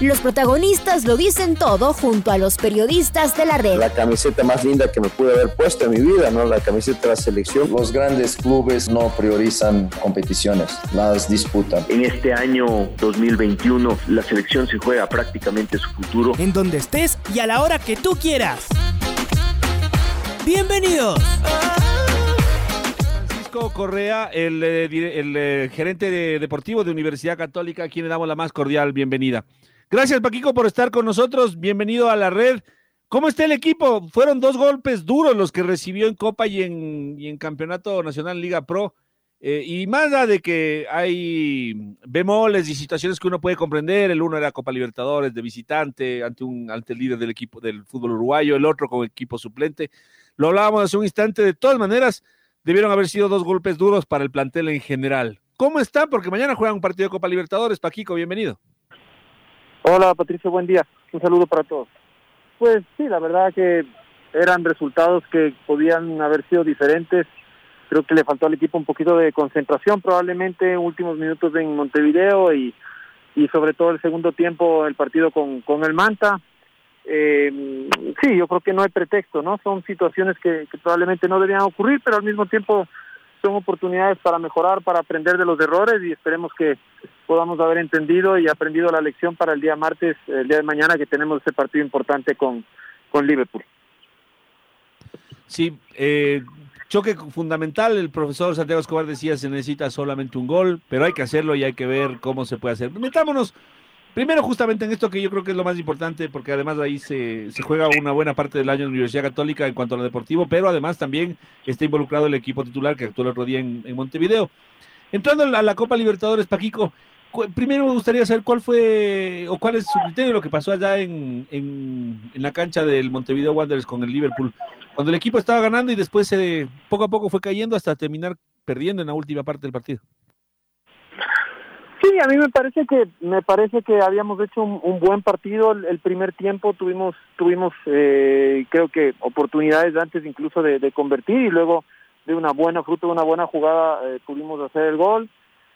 Los protagonistas lo dicen todo junto a los periodistas de la red. La camiseta más linda que me pude haber puesto en mi vida, ¿no? La camiseta de la selección. Los grandes clubes no priorizan competiciones, las disputan. En este año 2021 la selección se juega prácticamente su futuro. En donde estés y a la hora que tú quieras. Bienvenidos. Francisco Correa, el, eh, el, eh, gerente de deportivo de Universidad Católica, a quien le damos la más cordial bienvenida. Gracias, Paquico, por estar con nosotros. Bienvenido a la red. ¿Cómo está el equipo? Fueron dos golpes duros los que recibió en Copa y en, en Campeonato Nacional Liga Pro. Eh, y más de que hay bemoles y situaciones que uno puede comprender, el uno era Copa Libertadores de visitante ante un ante el líder del equipo del fútbol uruguayo, el otro con equipo suplente. Lo hablábamos hace un instante, de todas maneras, debieron haber sido dos golpes duros para el plantel en general. ¿Cómo está? Porque mañana juegan un partido de Copa Libertadores. Paquico, bienvenido. Hola Patricio, buen día. Un saludo para todos. Pues sí, la verdad que eran resultados que podían haber sido diferentes. Creo que le faltó al equipo un poquito de concentración, probablemente en últimos minutos en Montevideo y, y sobre todo el segundo tiempo el partido con, con el Manta. Eh, sí, yo creo que no hay pretexto, ¿no? Son situaciones que, que probablemente no debían ocurrir, pero al mismo tiempo son oportunidades para mejorar, para aprender de los errores y esperemos que podamos haber entendido y aprendido la lección para el día martes, el día de mañana que tenemos ese partido importante con, con Liverpool. Sí, eh, choque fundamental, el profesor Santiago Escobar decía se necesita solamente un gol, pero hay que hacerlo y hay que ver cómo se puede hacer. Metámonos primero justamente en esto que yo creo que es lo más importante, porque además ahí se, se juega una buena parte del año en la Universidad Católica en cuanto a lo deportivo, pero además también está involucrado el equipo titular que actuó el otro día en, en Montevideo. Entrando a la Copa Libertadores, Paquico, primero me gustaría saber cuál fue o cuál es su criterio lo que pasó allá en, en, la cancha del Montevideo Wanderers con el Liverpool, cuando el equipo estaba ganando y después se, poco a poco fue cayendo hasta terminar perdiendo en la última parte del partido. Sí, a mí me parece que me parece que habíamos hecho un, buen partido el, primer tiempo tuvimos tuvimos eh, creo que oportunidades antes incluso de, convertir y luego de una buena fruto de una buena jugada eh, pudimos hacer el gol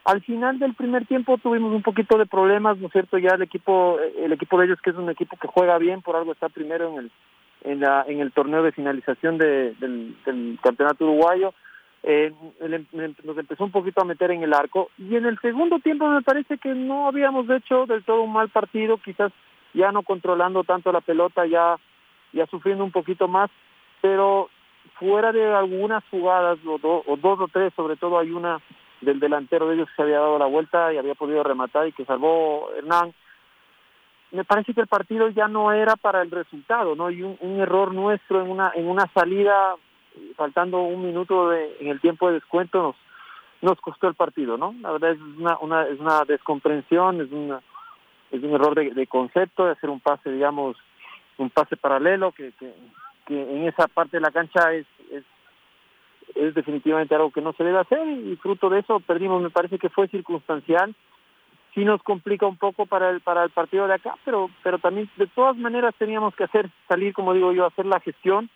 al final del primer tiempo tuvimos un poquito de problemas, ¿no es cierto? Ya el equipo, el equipo de ellos que es un equipo que juega bien, por algo está primero en el en, la, en el torneo de finalización de, del, del, campeonato uruguayo, eh, nos empezó un poquito a meter en el arco y en el segundo tiempo me parece que no habíamos hecho del todo un mal partido, quizás ya no controlando tanto la pelota, ya ya sufriendo un poquito más, pero fuera de algunas jugadas o, o dos o tres, sobre todo hay una del delantero de ellos que se había dado la vuelta y había podido rematar y que salvó Hernán. Me parece que el partido ya no era para el resultado, ¿no? Y un, error nuestro en una en una salida faltando un minuto de, en el tiempo de descuento nos nos costó el partido, ¿no? La verdad es una, una es una descomprensión, es una es un error de, concepto de hacer un pase, digamos, un pase paralelo que, que, en esa parte de la cancha es, es es definitivamente algo que no se debe hacer y fruto de eso perdimos, me parece que fue circunstancial. Sí nos complica un poco para el para el partido de acá, pero pero también de todas maneras teníamos que hacer salir, como digo yo, hacer la gestión,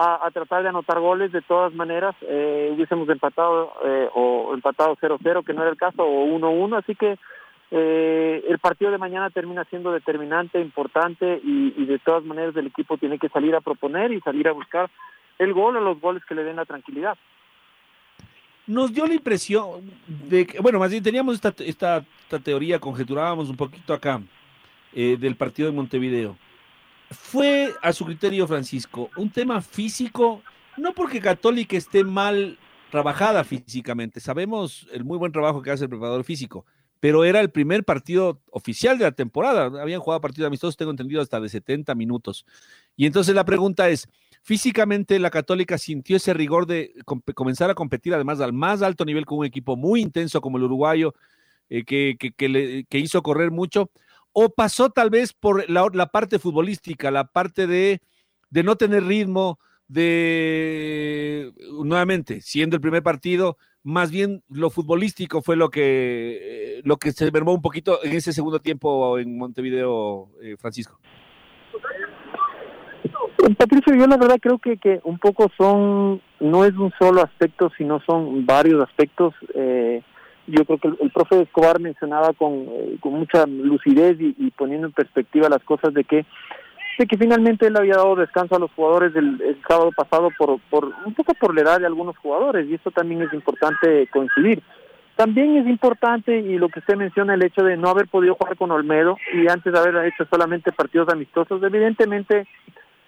a, tratar de anotar goles de todas maneras. Eh, hubiésemos empatado eh, o empatado 0-0, que no era el caso, o 1-1, así que eh, el partido de mañana termina siendo determinante, importante y, de todas maneras el equipo tiene que salir a proponer y salir a buscar el gol o los goles que le den la tranquilidad. Nos dio la impresión de que, bueno, más bien teníamos esta, esta, teoría, conjeturábamos un poquito acá eh, del partido de Montevideo. Fue a su criterio, Francisco, un tema físico, no porque Católica esté mal trabajada físicamente, sabemos el muy buen trabajo que hace el preparador físico, pero era el primer partido oficial de la temporada. Habían jugado partidos amistosos, tengo entendido, hasta de 70 minutos. Y entonces la pregunta es, Físicamente la Católica sintió ese rigor de comenzar a competir además al más alto nivel con un equipo muy intenso como el uruguayo, eh, que, que, hizo correr mucho, o pasó tal vez por la, parte futbolística, la parte de, de, no tener ritmo, de, nuevamente, siendo el primer partido, más bien lo futbolístico fue lo que, lo que se mermó un poquito en ese segundo tiempo en Montevideo, eh, Francisco. Patricio, yo la verdad creo que, que un poco son, no es un solo aspecto, sino son varios aspectos. Eh, yo creo que el, profe Escobar mencionaba con, eh, con mucha lucidez y, poniendo en perspectiva las cosas de que de que finalmente él había dado descanso a los jugadores el, sábado pasado por, por un poco por la edad de algunos jugadores y eso también es importante coincidir. También es importante y lo que usted menciona el hecho de no haber podido jugar con Olmedo y antes de haber hecho solamente partidos amistosos, evidentemente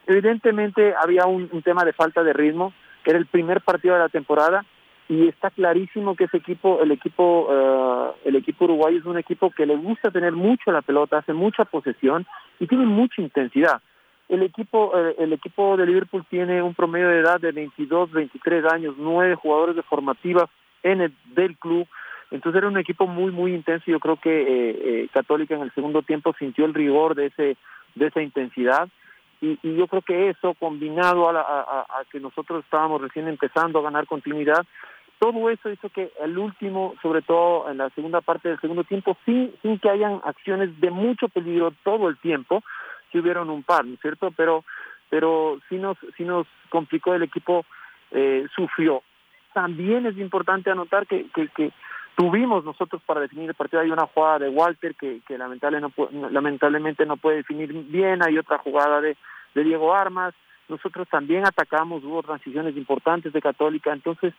evidentemente había un tema de falta de ritmo, que era el primer partido de la temporada y está clarísimo que ese equipo, el equipo, uh, el equipo uruguayo es un equipo que le gusta tener mucho la pelota, hace mucha posesión y tiene mucha intensidad. El equipo, uh, el equipo de Liverpool tiene un promedio de edad de 22, 23 años, nueve jugadores de formativa en el del club. Entonces era un equipo muy, muy intenso. Yo creo que eh, eh, Católica en el segundo tiempo sintió el rigor de ese, de esa intensidad. Y, y, yo creo que eso combinado a, la, a, a, que nosotros estábamos recién empezando a ganar continuidad todo eso hizo que el último, sobre todo en la segunda parte del segundo tiempo, sin, sin que hayan acciones de mucho peligro todo el tiempo, si hubieron un par, ¿no es cierto? Pero, pero sí nos, sí nos complicó el equipo, eh, sufrió. También es importante anotar que, que, tuvimos nosotros para definir el partido, hay una jugada de Walter que, que lamentablemente no puede definir bien, hay otra jugada de Diego Armas, nosotros también atacamos, hubo transiciones importantes de Católica, entonces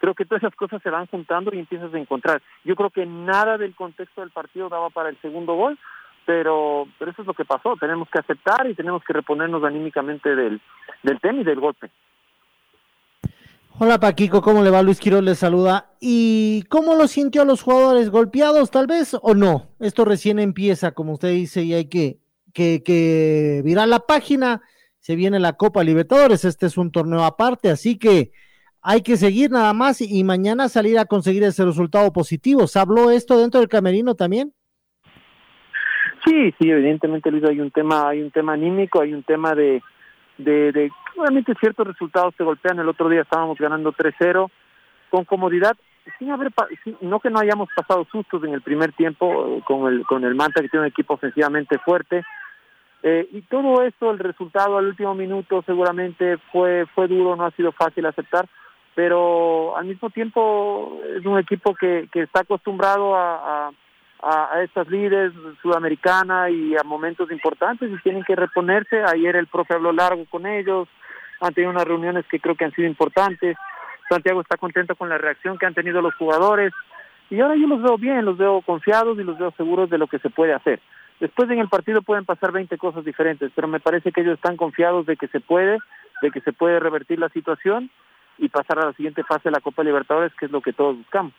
creo que todas esas cosas se van juntando y empiezas a encontrar. Yo creo que nada del contexto del partido daba para el segundo gol, pero, pero eso es lo que pasó. Tenemos que aceptar y tenemos que reponernos anímicamente del, del tema y del golpe. Hola Paquico, ¿cómo le va? Luis Quiroz le saluda. ¿Y cómo lo sintió a los jugadores? ¿Golpeados tal vez o no? Esto recién empieza, como usted dice, y hay que, que, que virar la página. Se viene la Copa Libertadores, este es un torneo aparte, así que hay que seguir nada más y mañana salir a conseguir ese resultado positivo. ¿Se habló esto dentro del camerino también? Sí, sí, evidentemente Luis, hay un tema, hay un tema anímico, hay un tema de, de, obviamente ciertos resultados se golpean. El otro día estábamos ganando 3-0 con comodidad, sin haber, no que no hayamos pasado sustos en el primer tiempo eh, con el con el Manta que tiene un equipo ofensivamente fuerte. Eh, y todo eso, el resultado al último minuto seguramente fue fue duro, no ha sido fácil aceptar, pero al mismo tiempo es un equipo que, que está acostumbrado a, a, a estas líderes sudamericana y a momentos importantes y tienen que reponerse. Ayer el profe habló largo con ellos, han tenido unas reuniones que creo que han sido importantes. Santiago está contento con la reacción que han tenido los jugadores y ahora yo los veo bien, los veo confiados y los veo seguros de lo que se puede hacer. Después en el partido pueden pasar 20 cosas diferentes, pero me parece que ellos están confiados de que se puede, de que se puede revertir la situación y pasar a la siguiente fase de la Copa Libertadores, que es lo que todos buscamos.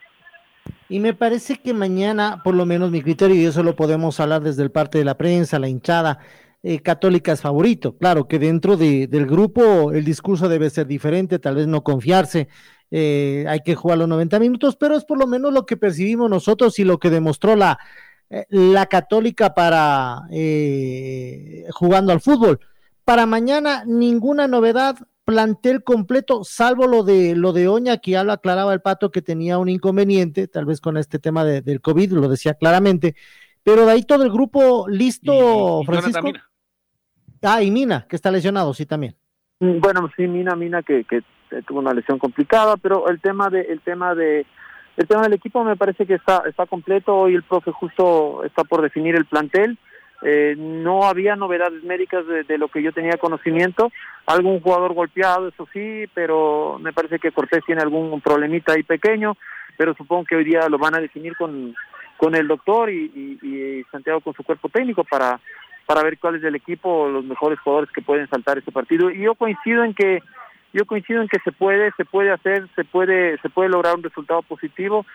Y me parece que mañana, por lo menos mi criterio, y eso lo podemos hablar desde el parte de la prensa, la hinchada, eh, católica es favorito. Claro que dentro de, del grupo el discurso debe ser diferente, tal vez no confiarse, eh, hay que jugar los 90 minutos, pero es por lo menos lo que percibimos nosotros y lo que demostró la, eh, la católica para eh, jugando al fútbol. Para mañana ninguna novedad, plantel completo, salvo lo de lo de Oña, que ya lo aclaraba el pato que tenía un inconveniente, tal vez con este tema de, del COVID, lo decía claramente, pero de ahí todo el grupo listo, Francisco. Ah, y Mina, que está lesionado, sí, también. Mm, bueno, sí, Mina, Mina, que, que tuvo una lesión complicada, pero el tema de, el tema de, el tema del equipo me parece que está, está completo. Hoy el profe justo está por definir el plantel. Eh, no había novedades médicas de, lo que yo tenía conocimiento. Algún jugador golpeado, eso sí, pero me parece que Cortés tiene algún problemita ahí pequeño, pero supongo que hoy día lo van a definir con, con el doctor y, Santiago con su cuerpo técnico para, para ver cuál es el equipo, los mejores jugadores que pueden saltar este partido. Y yo coincido en que yo coincido en que se puede, se puede hacer, se puede, se puede lograr un resultado positivo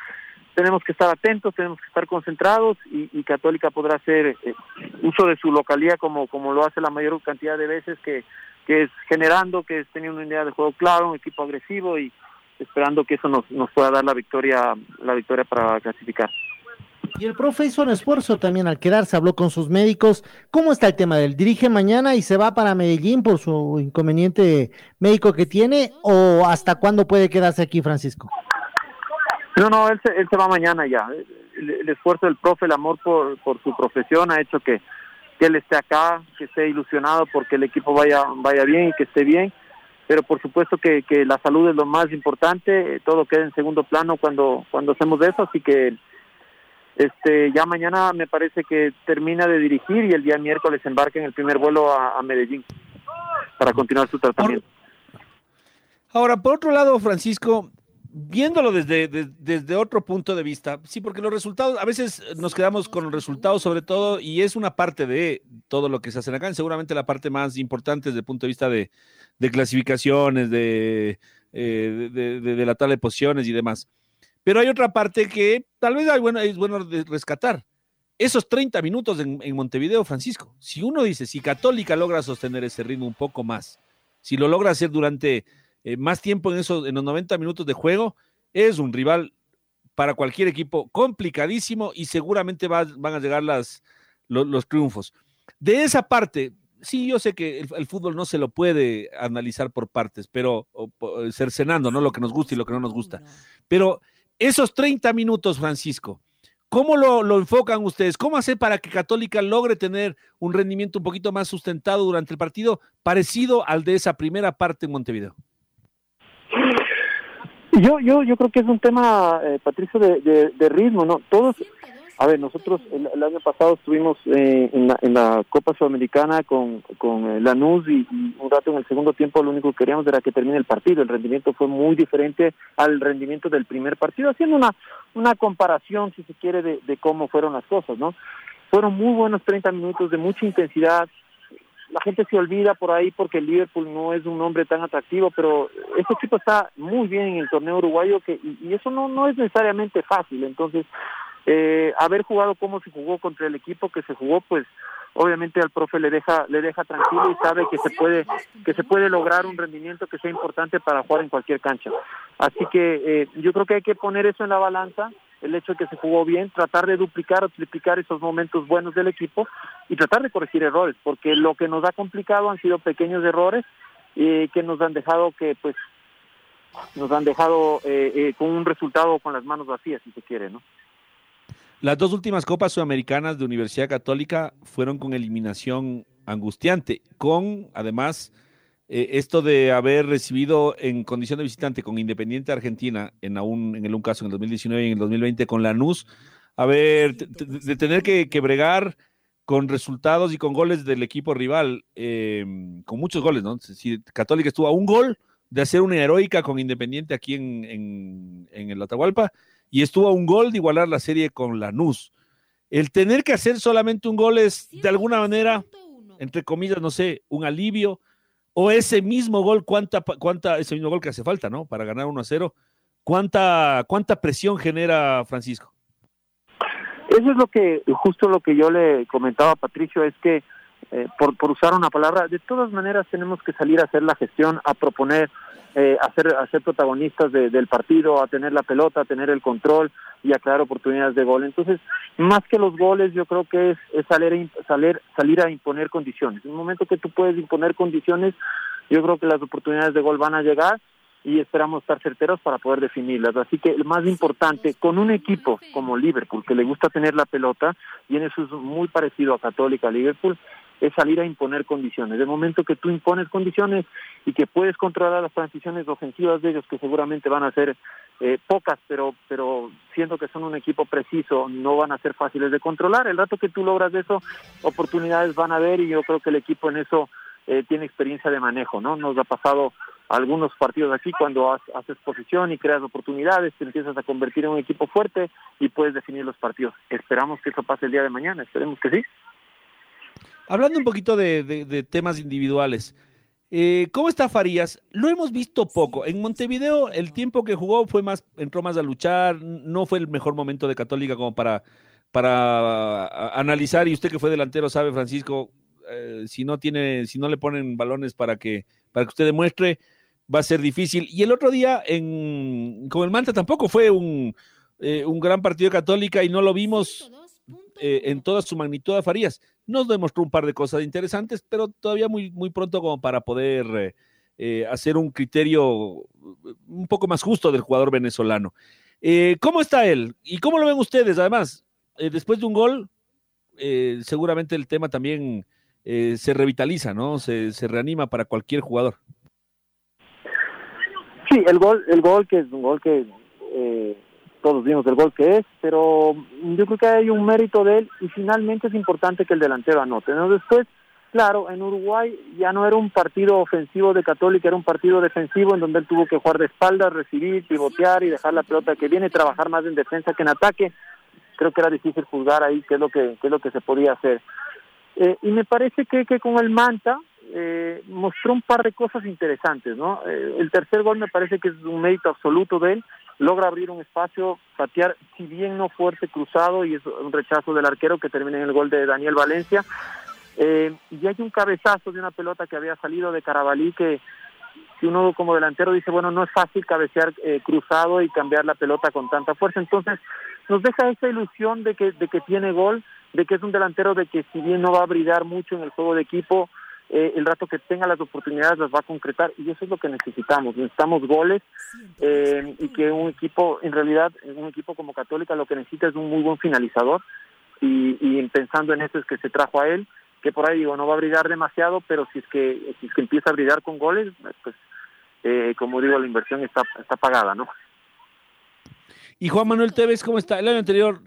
tenemos que estar atentos, tenemos que estar concentrados y, Católica podrá hacer eh, uso de su localidad como, como lo hace la mayor cantidad de veces, que, que es generando, que es teniendo una idea de juego claro, un equipo agresivo y esperando que eso nos, nos pueda dar la victoria, la victoria para clasificar. Y el profe hizo un esfuerzo también al quedarse, habló con sus médicos. ¿Cómo está el tema del dirige mañana y se va para Medellín por su inconveniente médico que tiene? ¿O hasta cuándo puede quedarse aquí, Francisco? No, no, él se, él se va mañana ya. El, esfuerzo del profe, el amor por, su profesión ha hecho que, que él esté acá, que esté ilusionado porque el equipo vaya, vaya bien y que esté bien. Pero por supuesto que, que la salud es lo más importante, todo queda en segundo plano cuando, cuando hacemos eso, así que este, ya mañana me parece que termina de dirigir y el día miércoles embarca en el primer vuelo a, a Medellín para continuar su tratamiento. Ahora, por otro lado, Francisco, viéndolo desde, de, desde otro punto de vista, sí, porque los resultados, a veces nos quedamos con los resultados sobre todo, y es una parte de todo lo que se hace acá, seguramente la parte más importante desde el punto de vista de, de clasificaciones, de, eh, de, de, la tabla de posiciones y demás. Pero hay otra parte que tal vez hay bueno, es bueno rescatar. Esos 30 minutos en, en, Montevideo, Francisco, si uno dice, si Católica logra sostener ese ritmo un poco más, si lo logra hacer durante eh, más tiempo en, esos, en los 90 minutos de juego, es un rival para cualquier equipo complicadísimo y seguramente va, van a llegar las, los, los, triunfos. De esa parte, sí, yo sé que el, el, fútbol no se lo puede analizar por partes, pero o, o, cercenando, ¿no? Lo que nos gusta y lo que no nos gusta. Pero esos 30 minutos, Francisco, ¿cómo lo, lo, enfocan ustedes? ¿Cómo hacer para que Católica logre tener un rendimiento un poquito más sustentado durante el partido, parecido al de esa primera parte en Montevideo? Yo, yo, yo creo que es un tema, eh, Patricio, de, de, ritmo, ¿no? Todos, a ver, nosotros el, año pasado estuvimos eh, en, la, en, la, Copa Sudamericana con, con eh, Lanús y, y, un rato en el segundo tiempo lo único que queríamos era que termine el partido. El rendimiento fue muy diferente al rendimiento del primer partido, haciendo una, una comparación, si se quiere, de, de cómo fueron las cosas, ¿no? Fueron muy buenos 30 minutos de mucha intensidad, la gente se olvida por ahí porque el Liverpool no es un nombre tan atractivo, pero este equipo está muy bien en el torneo uruguayo que y, y eso no no es necesariamente fácil. Entonces, eh, haber jugado como se jugó contra el equipo que se jugó, pues obviamente al profe le deja le deja tranquilo y sabe que se puede que se puede lograr un rendimiento que sea importante para jugar en cualquier cancha. Así que eh, yo creo que hay que poner eso en la balanza el hecho de que se jugó bien, tratar de duplicar o triplicar esos momentos buenos del equipo y tratar de corregir errores, porque lo que nos ha complicado han sido pequeños errores eh, que nos han dejado que pues nos han dejado eh, eh, con un resultado con las manos vacías, si se quiere, ¿no? Las dos últimas Copas Sudamericanas de Universidad Católica fueron con eliminación angustiante, con además eh, esto de haber recibido en condición de visitante con Independiente Argentina, en, aún, en el un caso en el 2019 y en el 2020 con Lanús, a ver, de tener que, que, bregar con resultados y con goles del equipo rival, eh, con muchos goles, ¿no? Si Católica estuvo a un gol de hacer una heroica con Independiente aquí en, en, en el Atahualpa y estuvo a un gol de igualar la serie con Lanús. El tener que hacer solamente un gol es de alguna manera, entre comillas, no sé, un alivio o ese mismo gol, cuánta, cuánta, ese mismo gol que hace falta, ¿no? Para ganar 1 a 0, ¿cuánta, cuánta presión genera Francisco? Eso es lo que, justo lo que yo le comentaba a Patricio, es que, eh, por, por usar una palabra, de todas maneras tenemos que salir a hacer la gestión, a proponer, eh, a, ser, protagonistas de, del partido, a tener la pelota, a tener el control y a crear oportunidades de gol. Entonces, más que los goles, yo creo que es, es salir, salir, salir a imponer condiciones. En el momento que tú puedes imponer condiciones, yo creo que las oportunidades de gol van a llegar y esperamos estar certeros para poder definirlas. Así que el más importante, con un equipo como Liverpool, que le gusta tener la pelota, y en eso es muy parecido a Católica Liverpool, es salir a imponer condiciones. De momento que tú impones condiciones y que puedes controlar las transiciones ofensivas de ellos, que seguramente van a ser eh, pocas, pero, pero siendo que son un equipo preciso, no van a ser fáciles de controlar. El rato que tú logras eso, oportunidades van a haber y yo creo que el equipo en eso eh, tiene experiencia de manejo, ¿no? Nos ha pasado algunos partidos aquí cuando haces posición y creas oportunidades, te empiezas a convertir en un equipo fuerte y puedes definir los partidos. Esperamos que eso pase el día de mañana, esperemos que sí. Hablando un poquito de, de, de temas individuales, eh, ¿cómo está Farías? Lo hemos visto poco. En Montevideo el tiempo que jugó fue más, entró más a luchar, no fue el mejor momento de Católica como para, para analizar, y usted que fue delantero sabe, Francisco, eh, si no tiene, si no le ponen balones para que, para que usted demuestre, va a ser difícil. Y el otro día en, con el Manta tampoco fue un, eh, un gran partido de Católica y no lo vimos eh, en toda su magnitud a Farías. Nos demostró un par de cosas interesantes, pero todavía muy, muy pronto como para poder eh, hacer un criterio un poco más justo del jugador venezolano. ¿Cómo está él? ¿Y cómo lo ven ustedes? Además, después de un gol, seguramente el tema también se revitaliza, ¿no? Se, se reanima para cualquier jugador. Sí, el gol, el gol que es un gol que eh, todos vimos el gol que es, pero yo creo que hay un mérito de él y finalmente es importante que el delantero anote. ¿no? Después, claro, en Uruguay ya no era un partido ofensivo de Católica, era un partido defensivo en donde él tuvo que jugar de espaldas, recibir, pivotear y dejar la pelota que viene, trabajar más en defensa que en ataque. Creo que era difícil juzgar ahí qué es lo que, qué es lo que se podía hacer. Eh, y me parece que, que con el Manta, eh, mostró un par de cosas interesantes, ¿no? Eh, el tercer gol me parece que es un mérito absoluto de él, logra abrir un espacio, patear, si bien no fuerte, cruzado, y es un rechazo del arquero que termina en el gol de Daniel Valencia. Eh, y hay un cabezazo de una pelota que había salido de Carabalí que si uno como delantero dice, bueno, no es fácil cabecear eh, cruzado y cambiar la pelota con tanta fuerza. Entonces, nos deja esa ilusión de que, de que tiene gol, de que es un delantero de que si bien no va a brillar mucho en el juego de equipo, eh, el rato que tenga las oportunidades las va a concretar y eso es lo que necesitamos. Necesitamos goles eh, y que un equipo, en realidad, un equipo como Católica lo que necesita es un muy buen finalizador y, y pensando en eso es que se trajo a él, que por ahí digo, no va a brillar demasiado, pero si es que, si es que empieza a brillar con goles, pues eh, como digo, la inversión está, está pagada, ¿no? Y Juan Manuel Tevez, ¿cómo está? El año anterior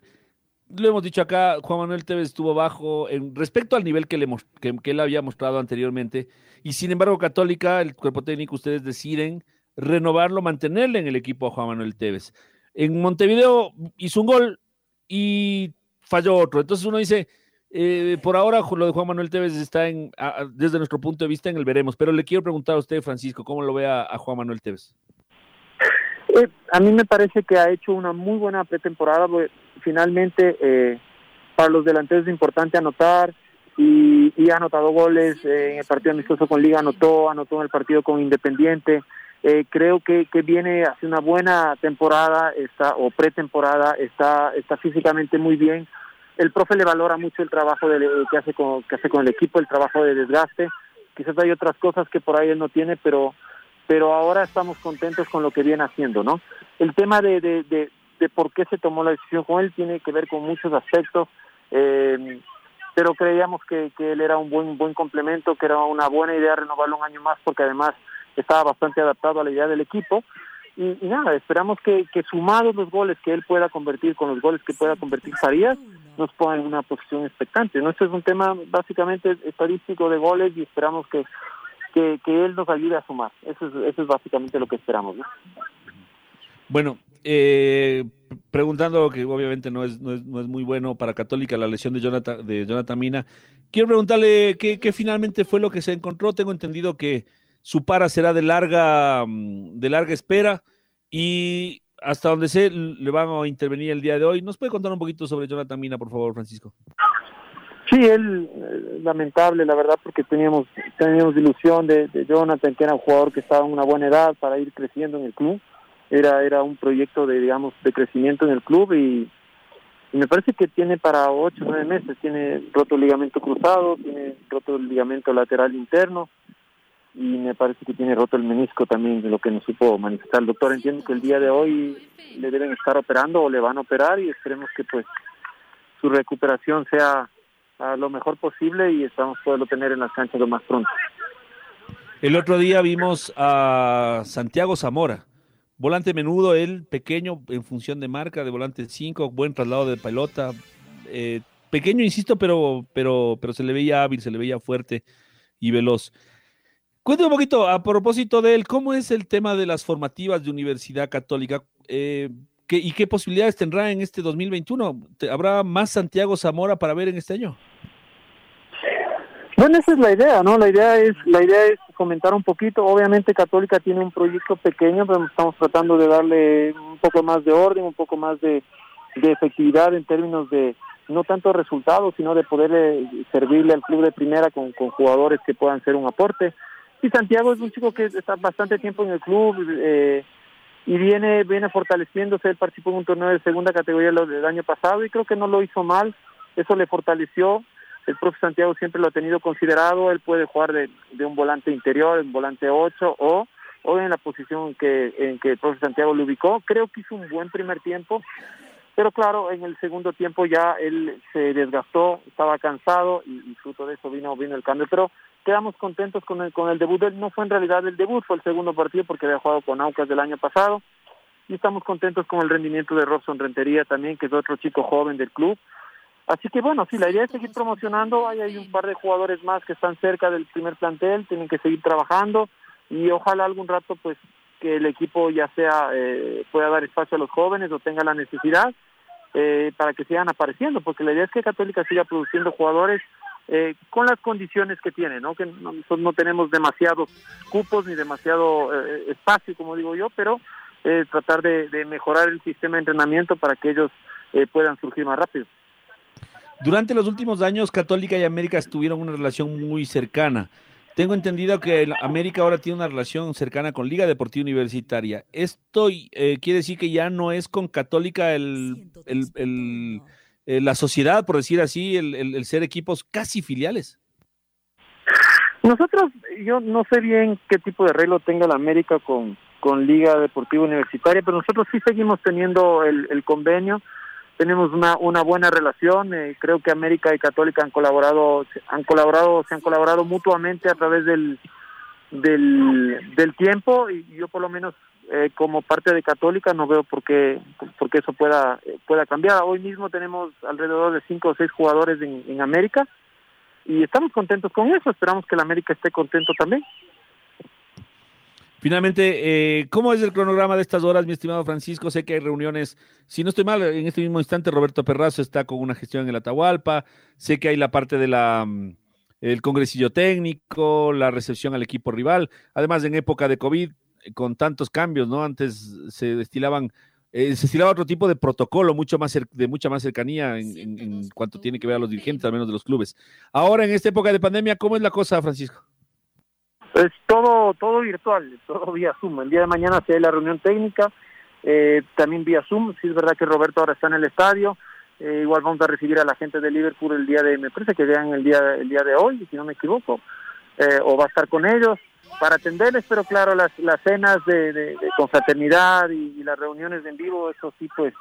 lo hemos dicho acá, Juan Manuel Tevez estuvo bajo en respecto al nivel que, le, que, él había mostrado anteriormente. Y sin embargo, Católica, el cuerpo técnico, ustedes deciden renovarlo, mantenerle en el equipo a Juan Manuel Tevez. En Montevideo hizo un gol y falló otro. Entonces uno dice, eh, por ahora lo de Juan Manuel Tevez está en, a, desde nuestro punto de vista en el veremos. Pero le quiero preguntar a usted, Francisco, ¿cómo lo ve a, a Juan Manuel Tevez? Eh, a mí me parece que ha hecho una muy buena pretemporada. Finalmente, eh, para los delanteros es importante anotar y, ha anotado goles. Eh, en el partido amistoso con Liga anotó, anotó en el partido con Independiente. Eh, creo que, que viene hace una buena temporada está o pretemporada, está, está físicamente muy bien. El profe le valora mucho el trabajo de, que, hace con, que hace con el equipo, el trabajo de desgaste. Quizás hay otras cosas que por ahí él no tiene, pero pero ahora estamos contentos con lo que viene haciendo, ¿no? El tema de, de, de, de por qué se tomó la decisión con él tiene que ver con muchos aspectos, eh, pero creíamos que, que él era un buen buen complemento, que era una buena idea renovarlo un año más, porque además estaba bastante adaptado a la idea del equipo. Y, nada, esperamos que, que sumados los goles que él pueda convertir con los goles que pueda convertir Farías, nos ponga en una posición expectante. ¿no? Este es un tema básicamente estadístico de goles y esperamos que que, que él nos ayude a sumar. Eso es, eso es básicamente lo que esperamos. ¿no? Bueno, eh, preguntando que obviamente no es, no es, no, es, muy bueno para Católica la lesión de Jonathan, de Jonathan Mina, quiero preguntarle qué, finalmente fue lo que se encontró. Tengo entendido que su para será de larga, de larga espera y hasta donde sé le van a intervenir el día de hoy. ¿Nos puede contar un poquito sobre Jonathan Mina, por favor, Francisco? Sí, él, eh, lamentable, la verdad, porque teníamos teníamos ilusión de, Jonathan, que era un jugador que estaba en una buena edad para ir creciendo en el club. Era era un proyecto de, digamos, de crecimiento en el club y, me parece que tiene para ocho o nueve meses. Tiene roto el ligamento cruzado, tiene roto el ligamento lateral interno y me parece que tiene roto el menisco también, de lo que nos supo manifestar el doctor. Entiendo que el día de hoy le deben estar operando o le van a operar y esperemos que pues su recuperación sea a lo mejor posible y esperamos poderlo tener en las canchas lo más pronto. El otro día vimos a Santiago Zamora, volante menudo, él pequeño en función de marca, de volante 5, buen traslado de pelota, eh, pequeño, insisto, pero, pero, pero se le veía hábil, se le veía fuerte y veloz. Cuéntame un poquito, a propósito de él, ¿cómo es el tema de las formativas de Universidad Católica? Eh, ¿qué, ¿Y qué posibilidades tendrá en este 2021? ¿Habrá más Santiago Zamora para ver en este año? Bueno, esa es la idea, ¿no? La idea es la idea es comentar un poquito. Obviamente Católica tiene un proyecto pequeño, pero estamos tratando de darle un poco más de orden, un poco más de, efectividad en términos de no tanto resultados, sino de poder eh, servirle al club de primera con, jugadores que puedan ser un aporte. Y Santiago es un chico que está bastante tiempo en el club, eh, y viene viene fortaleciéndose, él participó en un torneo de segunda categoría del año pasado y creo que no lo hizo mal, eso le fortaleció, el profe Santiago siempre lo ha tenido considerado, él puede jugar de, un volante interior, un volante 8 o, o en la posición que, en que el profe Santiago lo ubicó, creo que hizo un buen primer tiempo, pero claro, en el segundo tiempo ya él se desgastó, estaba cansado y, y fruto de eso vino, vino el cambio, pero quedamos contentos con el, con el debut. Él no fue en realidad el debut, fue el segundo partido porque había jugado con Aucas del año pasado. Y estamos contentos con el rendimiento de Robson Rentería también, que es otro chico joven del club. Así que bueno, sí, la idea es seguir promocionando. Hay, hay un par de jugadores más que están cerca del primer plantel, tienen que seguir trabajando y ojalá algún rato pues que el equipo ya sea eh, pueda dar espacio a los jóvenes o tenga la necesidad eh, para que sigan apareciendo, porque la idea es que Católica siga produciendo jugadores eh, con las condiciones que tiene, ¿no? Que no, no tenemos demasiados cupos ni demasiado espacio, como digo yo, pero tratar de, de, mejorar el sistema de entrenamiento para que ellos puedan surgir más rápido. Durante los últimos años, Católica y América tuvieron una relación muy cercana. Tengo entendido que América ahora tiene una relación cercana con Liga Deportiva Universitaria. Esto eh, quiere decir que ya no es con Católica el, eh, la sociedad, por decir así, el, ser equipos casi filiales? Nosotros, yo no sé bien qué tipo de arreglo tenga la América con, Liga Deportiva Universitaria, pero nosotros sí seguimos teniendo el convenio, tenemos una, una buena relación, eh, creo que América y Católica han colaborado, han colaborado, se han colaborado mutuamente a través del, del, tiempo y yo por lo menos eh, como parte de Católica no veo por qué, por qué eso pueda, pueda cambiar. Hoy mismo tenemos alrededor de cinco o seis jugadores en, en América y estamos contentos con eso. Esperamos que la América esté contento también. Finalmente, eh, ¿cómo es el cronograma de estas horas, mi estimado Francisco? Sé que hay reuniones, si no estoy mal, en este mismo instante Roberto Perrazo está con una gestión en el Atahualpa, sé que hay la parte de el congresillo técnico, la recepción al equipo rival, además en época de COVID, con tantos cambios, ¿no? Antes se destilaban, eh, se estilaba otro tipo de protocolo, mucho más de mucha más cercanía en, en, cuanto tiene que ver a los dirigentes, al menos de los clubes. Ahora, en esta época de pandemia, ¿cómo es la cosa, Francisco? Es todo, todo virtual, todo vía Zoom. El día de mañana se da la reunión técnica, eh, también vía Zoom. Sí es verdad que Roberto ahora está en el estadio. Eh, igual vamos a recibir a la gente de Liverpool el día de, me parece que vean el día, el día de hoy, si no me equivoco, eh, o va a estar con ellos para atenderles, pero claro, las, las cenas de, de, de confraternidad y, las reuniones en vivo, eso sí, pues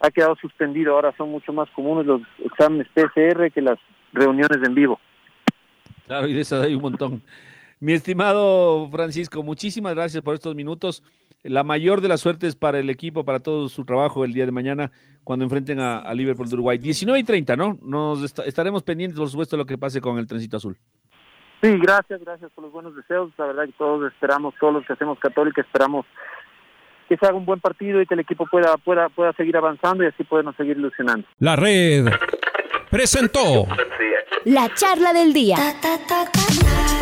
ha quedado suspendido. Ahora son mucho más comunes los exámenes PCR que las reuniones en vivo. Claro, y de esas hay un montón. Mi estimado Francisco, muchísimas gracias por estos minutos. La mayor de las suertes para el equipo, para todo su trabajo el día de mañana cuando enfrenten a, a Liverpool de Uruguay. 19 y 30, ¿no? Nos est estaremos pendientes, por supuesto, de lo que pase con el trencito azul. Sí, gracias, gracias por los buenos deseos. La verdad que todos esperamos, todos los que hacemos católica, esperamos que se haga un buen partido y que el equipo pueda, pueda, pueda seguir avanzando y así podernos seguir ilusionando. La red presentó la charla del día.